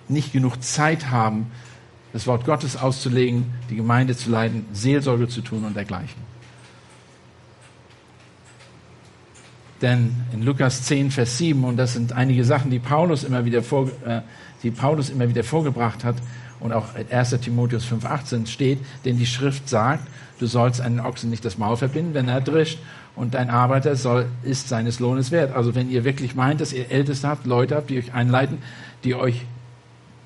nicht genug Zeit haben, das Wort Gottes auszulegen, die Gemeinde zu leiten, Seelsorge zu tun und dergleichen. Denn in Lukas 10, Vers 7, und das sind einige Sachen, die Paulus immer wieder, vor, äh, die Paulus immer wieder vorgebracht hat, und auch in 1. Timotheus 5, 18 steht, denn die Schrift sagt, du sollst einen Ochsen nicht das Maul verbinden, wenn er drischt, und dein Arbeiter soll, ist seines Lohnes wert. Also wenn ihr wirklich meint, dass ihr Älteste habt, Leute habt, die euch einleiten, die euch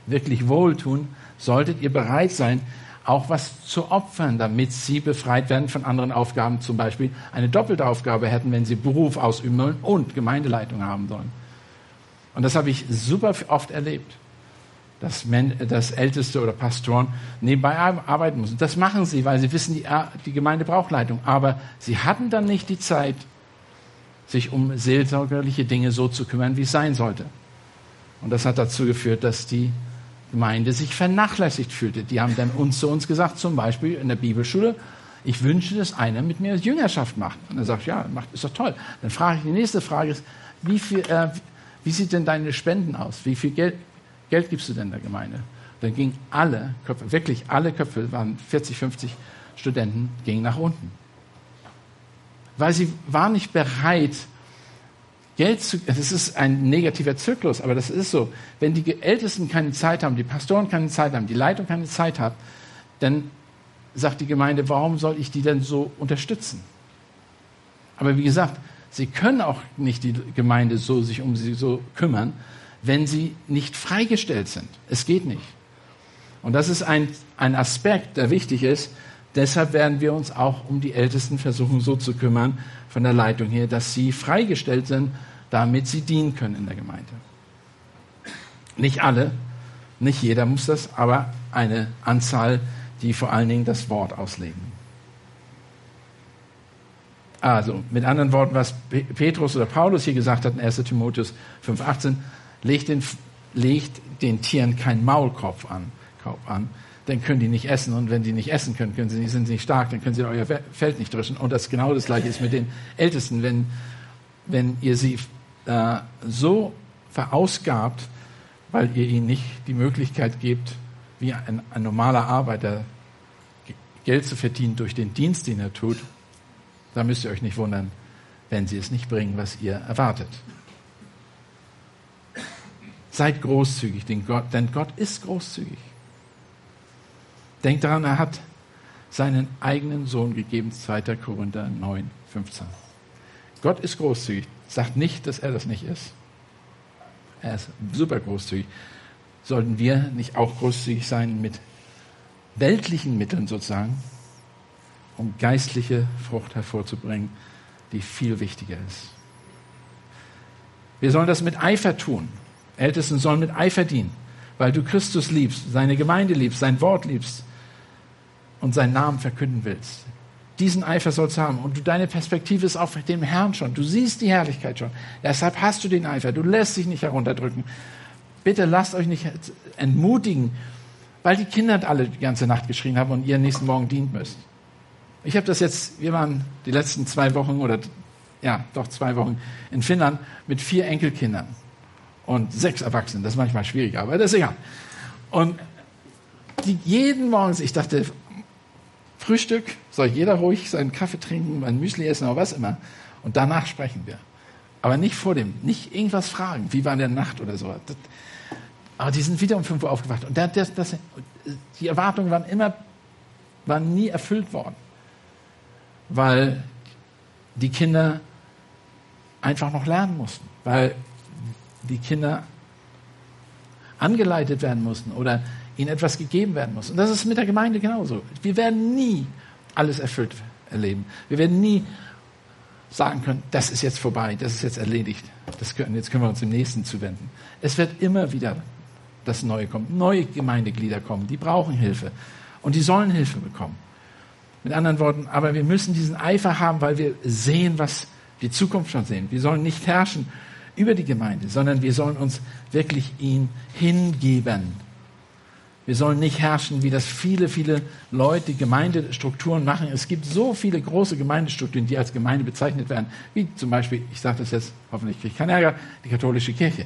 wirklich wohltun, solltet ihr bereit sein, auch was zu opfern, damit sie befreit werden von anderen Aufgaben, zum Beispiel eine doppelte Aufgabe hätten, wenn sie Beruf ausüben wollen und Gemeindeleitung haben sollen. Und das habe ich super oft erlebt, dass, dass Älteste oder Pastoren nebenbei arbeiten müssen. Das machen sie, weil sie wissen, die, die Gemeinde braucht Leitung. Aber sie hatten dann nicht die Zeit, sich um seelsorgerliche Dinge so zu kümmern, wie es sein sollte. Und das hat dazu geführt, dass die Gemeinde sich vernachlässigt fühlte. Die haben dann uns zu uns gesagt, zum Beispiel in der Bibelschule, ich wünsche, dass einer mit mir Jüngerschaft macht. Und er sagt, ja, macht, ist doch toll. Dann frage ich, die nächste Frage ist, wie, viel, äh, wie sieht denn deine Spenden aus? Wie viel Geld, Geld gibst du denn der Gemeinde? Dann gingen alle Köpfe, wirklich alle Köpfe, waren 40, 50 Studenten, gingen nach unten. Weil sie waren nicht bereit, Geld zu, das ist ein negativer Zyklus, aber das ist so. Wenn die Ältesten keine Zeit haben, die Pastoren keine Zeit haben, die Leitung keine Zeit hat, dann sagt die Gemeinde, warum soll ich die denn so unterstützen? Aber wie gesagt, sie können auch nicht die Gemeinde so sich um sie so kümmern, wenn sie nicht freigestellt sind. Es geht nicht. Und das ist ein, ein Aspekt, der wichtig ist. Deshalb werden wir uns auch um die Ältesten versuchen, so zu kümmern von der Leitung hier, dass sie freigestellt sind, damit sie dienen können in der Gemeinde. Nicht alle, nicht jeder muss das, aber eine Anzahl, die vor allen Dingen das Wort auslegen. Also, mit anderen Worten, was Petrus oder Paulus hier gesagt hat in 1 Timotheus 5,18, legt den, legt den Tieren keinen Maulkorb an, an, dann können die nicht essen. Und wenn die nicht essen können, können sie nicht, sind sie nicht stark, dann können sie euer Feld nicht dreschen. Und das genau das gleiche ist mit den Ältesten. Wenn, wenn ihr sie äh, so verausgabt, weil ihr ihnen nicht die Möglichkeit gebt, wie ein, ein normaler Arbeiter Geld zu verdienen durch den Dienst, den er tut, da müsst ihr euch nicht wundern, wenn sie es nicht bringen, was ihr erwartet. Seid großzügig, denn Gott, denn Gott ist großzügig. Denkt daran, er hat seinen eigenen Sohn gegeben, 2. Korinther 9, 15. Gott ist großzügig. Sagt nicht, dass er das nicht ist. Er ist super großzügig. Sollten wir nicht auch großzügig sein mit weltlichen Mitteln sozusagen? um geistliche Frucht hervorzubringen, die viel wichtiger ist. Wir sollen das mit Eifer tun. Ältesten sollen mit Eifer dienen, weil du Christus liebst, seine Gemeinde liebst, sein Wort liebst und seinen Namen verkünden willst. Diesen Eifer sollst du haben. Und du, deine Perspektive ist auf dem Herrn schon. Du siehst die Herrlichkeit schon. Deshalb hast du den Eifer. Du lässt dich nicht herunterdrücken. Bitte lasst euch nicht entmutigen, weil die Kinder alle die ganze Nacht geschrien haben und ihr nächsten Morgen dient müsst. Ich habe das jetzt, wir waren die letzten zwei Wochen oder ja, doch zwei Wochen in Finnland mit vier Enkelkindern und sechs Erwachsenen. Das ist manchmal schwierig, aber das ist egal. Und die, jeden Morgen, ich dachte, Frühstück, soll jeder ruhig seinen Kaffee trinken, ein Müsli essen oder was immer. Und danach sprechen wir. Aber nicht vor dem, nicht irgendwas fragen, wie war in der Nacht oder so. Das, aber die sind wieder um 5 Uhr aufgewacht. Und das, das, die Erwartungen waren immer, waren nie erfüllt worden weil die Kinder einfach noch lernen mussten, weil die Kinder angeleitet werden mussten oder ihnen etwas gegeben werden muss. Und das ist mit der Gemeinde genauso. Wir werden nie alles erfüllt erleben. Wir werden nie sagen können, das ist jetzt vorbei, das ist jetzt erledigt. Das können, jetzt können wir uns dem Nächsten zuwenden. Es wird immer wieder das Neue kommen. Neue Gemeindeglieder kommen, die brauchen Hilfe. Und die sollen Hilfe bekommen. Mit anderen Worten, aber wir müssen diesen Eifer haben, weil wir sehen, was die Zukunft schon sehen. Wir sollen nicht herrschen über die Gemeinde, sondern wir sollen uns wirklich ihn hingeben. Wir sollen nicht herrschen, wie das viele, viele Leute Gemeindestrukturen machen. Es gibt so viele große Gemeindestrukturen, die als Gemeinde bezeichnet werden, wie zum Beispiel, ich sage das jetzt, hoffentlich kriege ich keinen Ärger, die katholische Kirche.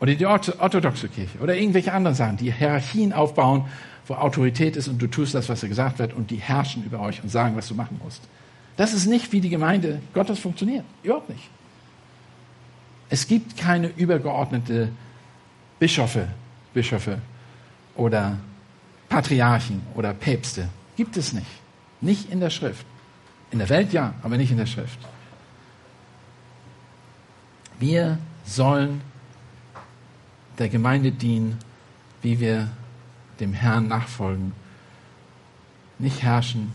Oder die orthodoxe Kirche. Oder irgendwelche anderen Sachen, die Hierarchien aufbauen wo Autorität ist und du tust das, was dir gesagt wird und die herrschen über euch und sagen, was du machen musst. Das ist nicht, wie die Gemeinde Gottes funktioniert. Überhaupt nicht. Es gibt keine übergeordnete Bischöfe, Bischöfe oder Patriarchen oder Päpste. Gibt es nicht. Nicht in der Schrift. In der Welt ja, aber nicht in der Schrift. Wir sollen der Gemeinde dienen, wie wir dem Herrn nachfolgen. Nicht herrschen.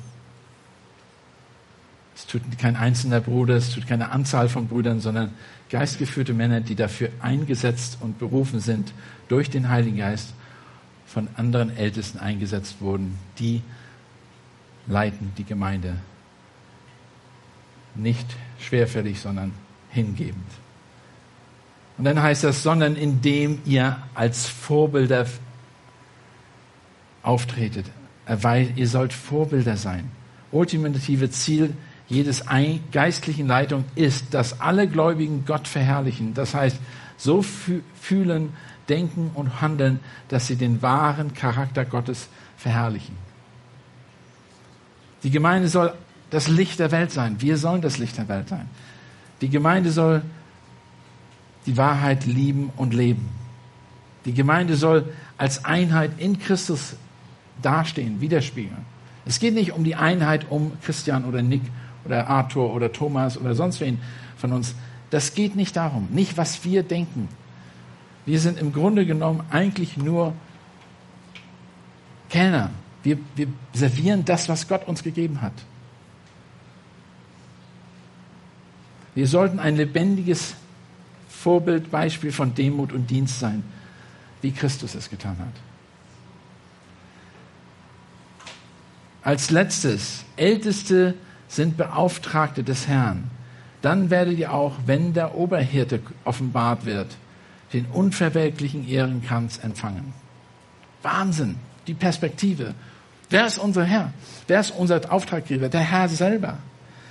Es tut kein einzelner Bruder, es tut keine Anzahl von Brüdern, sondern geistgeführte Männer, die dafür eingesetzt und berufen sind, durch den Heiligen Geist von anderen Ältesten eingesetzt wurden, die leiten die Gemeinde. Nicht schwerfällig, sondern hingebend. Und dann heißt das, sondern indem ihr als Vorbilder auftretet. Ihr sollt Vorbilder sein. Ultimative Ziel jedes geistlichen Leitung ist, dass alle Gläubigen Gott verherrlichen. Das heißt, so fühlen, denken und handeln, dass sie den wahren Charakter Gottes verherrlichen. Die Gemeinde soll das Licht der Welt sein. Wir sollen das Licht der Welt sein. Die Gemeinde soll die Wahrheit lieben und leben. Die Gemeinde soll als Einheit in Christus dastehen, widerspiegeln. Es geht nicht um die Einheit um Christian oder Nick oder Arthur oder Thomas oder sonst wen von uns. Das geht nicht darum. Nicht, was wir denken, Wir sind im Grunde genommen eigentlich nur Kellner. Wir, wir servieren das, was Gott uns gegeben hat. Wir sollten ein lebendiges Vorbild, Beispiel von Demut und Dienst sein, wie Christus es getan hat. Als letztes, Älteste sind Beauftragte des Herrn. Dann werdet ihr auch, wenn der Oberhirte offenbart wird, den unverwelklichen Ehrenkranz empfangen. Wahnsinn, die Perspektive. Wer ist unser Herr? Wer ist unser Auftraggeber? Der Herr selber.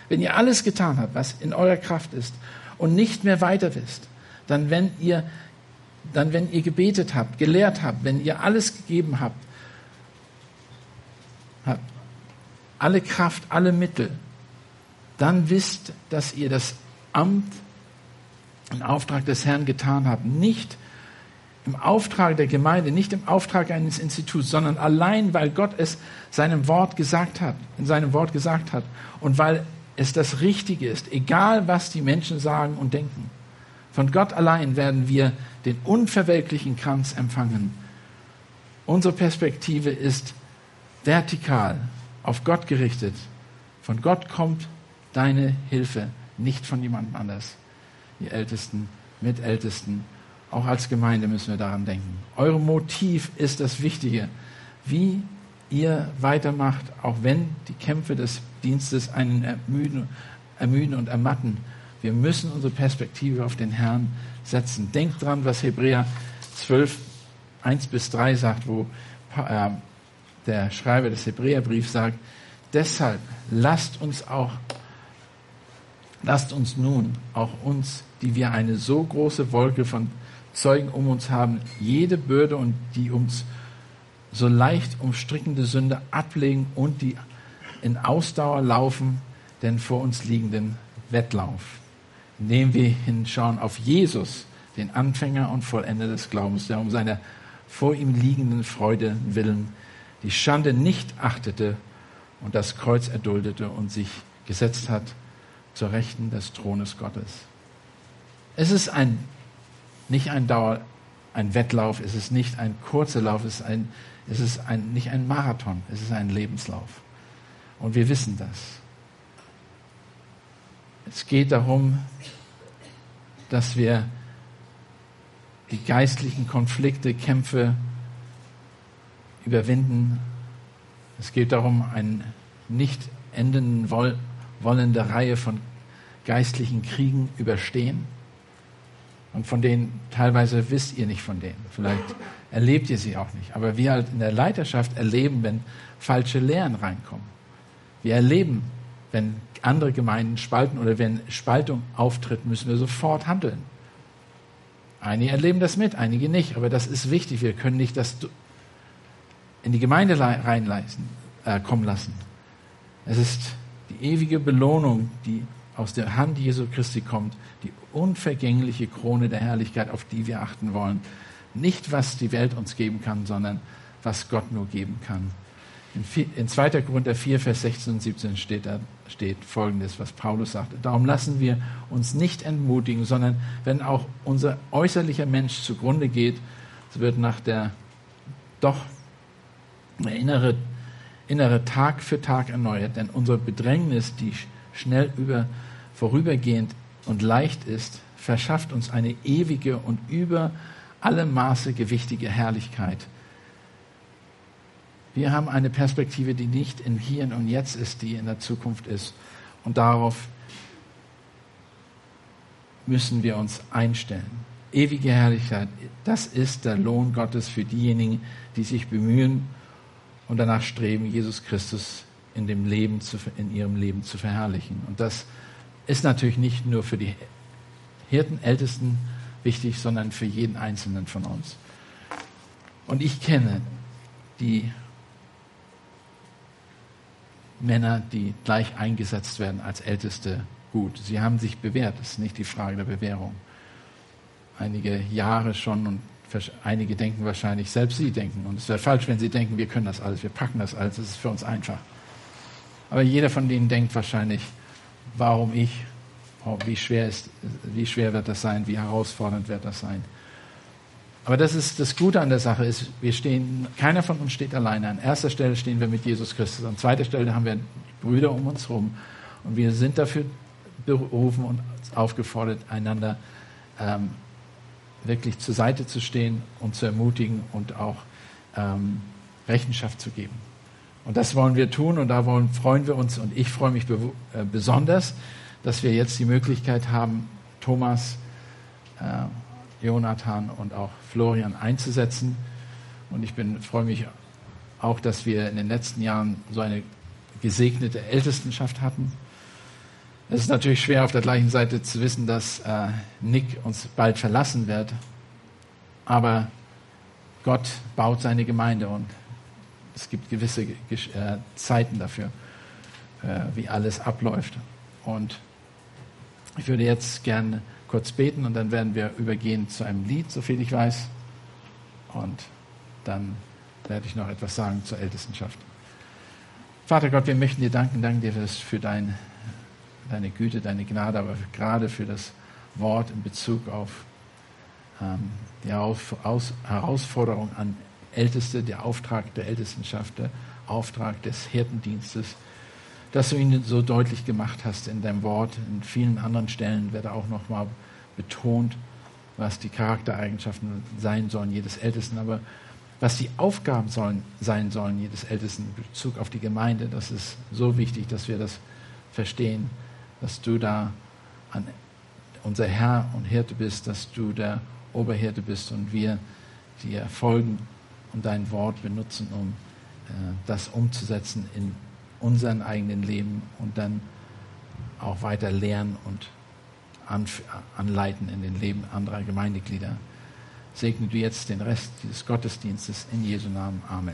Wenn ihr alles getan habt, was in eurer Kraft ist und nicht mehr weiter wisst, dann wenn ihr, dann wenn ihr gebetet habt, gelehrt habt, wenn ihr alles gegeben habt, habt alle Kraft, alle Mittel, dann wisst, dass ihr das Amt im Auftrag des Herrn getan habt. Nicht im Auftrag der Gemeinde, nicht im Auftrag eines Instituts, sondern allein, weil Gott es seinem Wort gesagt hat, in seinem Wort gesagt hat und weil es das Richtige ist, egal was die Menschen sagen und denken. Von Gott allein werden wir den unverwelklichen Kranz empfangen. Unsere Perspektive ist vertikal, auf Gott gerichtet. Von Gott kommt deine Hilfe, nicht von jemandem anders. Die Ältesten, Mitältesten, auch als Gemeinde müssen wir daran denken. Eure Motiv ist das Wichtige. Wie ihr weitermacht, auch wenn die Kämpfe des Dienstes einen ermüden, ermüden und ermatten. Wir müssen unsere Perspektive auf den Herrn setzen. Denkt dran, was Hebräer 12, 1 bis 3 sagt, wo äh, der Schreiber des Hebräerbriefs sagt, deshalb lasst uns auch, lasst uns nun auch uns, die wir eine so große Wolke von Zeugen um uns haben, jede Bürde und die uns so leicht umstrickende Sünde ablegen und die in Ausdauer laufen, den vor uns liegenden Wettlauf, indem wir hinschauen auf Jesus, den Anfänger und Vollender des Glaubens, der um seiner vor ihm liegenden Freude willen die Schande nicht achtete und das Kreuz erduldete und sich gesetzt hat zur Rechten des Thrones Gottes. Es ist ein, nicht ein Dauer, ein Wettlauf, es ist nicht ein kurzer Lauf, es ist ein es ist ein, nicht ein Marathon, es ist ein Lebenslauf. Und wir wissen das. Es geht darum, dass wir die geistlichen Konflikte, Kämpfe überwinden. Es geht darum, eine nicht enden wollende Reihe von geistlichen Kriegen überstehen. Und von denen teilweise wisst ihr nicht von denen. Vielleicht erlebt ihr sie auch nicht. Aber wir halt in der Leiterschaft erleben, wenn falsche Lehren reinkommen. Wir erleben, wenn andere Gemeinden spalten oder wenn Spaltung auftritt, müssen wir sofort handeln. Einige erleben das mit, einige nicht. Aber das ist wichtig. Wir können nicht das in die Gemeinde reinleisten, äh, kommen lassen. Es ist die ewige Belohnung, die aus der Hand Jesu Christi kommt, die unvergängliche Krone der Herrlichkeit, auf die wir achten wollen. Nicht, was die Welt uns geben kann, sondern was Gott nur geben kann. In 2. Korinther 4, Vers 16 und 17 steht, da, steht Folgendes, was Paulus sagt. Darum lassen wir uns nicht entmutigen, sondern wenn auch unser äußerlicher Mensch zugrunde geht, so wird nach der doch innere, innere Tag für Tag erneuert. Denn unsere Bedrängnis, die schnell über, vorübergehend und leicht ist, verschafft uns eine ewige und über alle Maße gewichtige Herrlichkeit. Wir haben eine Perspektive, die nicht im Hier und Jetzt ist, die in der Zukunft ist. Und darauf müssen wir uns einstellen. Ewige Herrlichkeit, das ist der Lohn Gottes für diejenigen, die sich bemühen und danach streben, Jesus Christus in, dem Leben zu, in ihrem Leben zu verherrlichen. Und das ist natürlich nicht nur für die Hirten, Ältesten, wichtig, sondern für jeden Einzelnen von uns. Und ich kenne die Männer, die gleich eingesetzt werden als Älteste gut. Sie haben sich bewährt, das ist nicht die Frage der Bewährung. Einige Jahre schon und einige denken wahrscheinlich, selbst sie denken, und es wäre falsch, wenn sie denken, wir können das alles, wir packen das alles, es ist für uns einfach. Aber jeder von denen denkt wahrscheinlich, warum ich, wie schwer, ist, wie schwer wird das sein? Wie herausfordernd wird das sein? Aber das ist das Gute an der Sache ist, wir stehen, keiner von uns steht alleine. An erster Stelle stehen wir mit Jesus Christus. An zweiter Stelle haben wir Brüder um uns herum. Und wir sind dafür berufen und aufgefordert, einander ähm, wirklich zur Seite zu stehen und zu ermutigen und auch ähm, Rechenschaft zu geben. Und das wollen wir tun und da wollen, freuen wir uns und ich freue mich äh, besonders, dass wir jetzt die Möglichkeit haben, Thomas, äh, Jonathan und auch Florian einzusetzen. Und ich bin, freue mich auch, dass wir in den letzten Jahren so eine gesegnete Ältestenschaft hatten. Es ist natürlich schwer auf der gleichen Seite zu wissen, dass äh, Nick uns bald verlassen wird. Aber Gott baut seine Gemeinde und es gibt gewisse äh, Zeiten dafür, äh, wie alles abläuft. Und ich würde jetzt gerne kurz beten und dann werden wir übergehen zu einem Lied, soviel ich weiß. Und dann werde ich noch etwas sagen zur Ältestenschaft. Vater Gott, wir möchten dir danken, danken dir für dein, deine Güte, deine Gnade, aber gerade für das Wort in Bezug auf ähm, die aus, Herausforderung an Älteste, der Auftrag der Ältestenschaft, der Auftrag des Hirtendienstes, dass du ihn so deutlich gemacht hast in deinem Wort. In vielen anderen Stellen wird auch nochmal betont, was die Charaktereigenschaften sein sollen jedes Ältesten, aber was die Aufgaben sollen, sein sollen jedes Ältesten in Bezug auf die Gemeinde, das ist so wichtig, dass wir das verstehen, dass du da an unser Herr und Hirte bist, dass du der Oberhirte bist und wir dir folgen und dein Wort benutzen, um äh, das umzusetzen in unserem eigenen Leben und dann auch weiter lernen und anleiten in den Leben anderer Gemeindeglieder. Segne du jetzt den Rest dieses Gottesdienstes in Jesu Namen. Amen.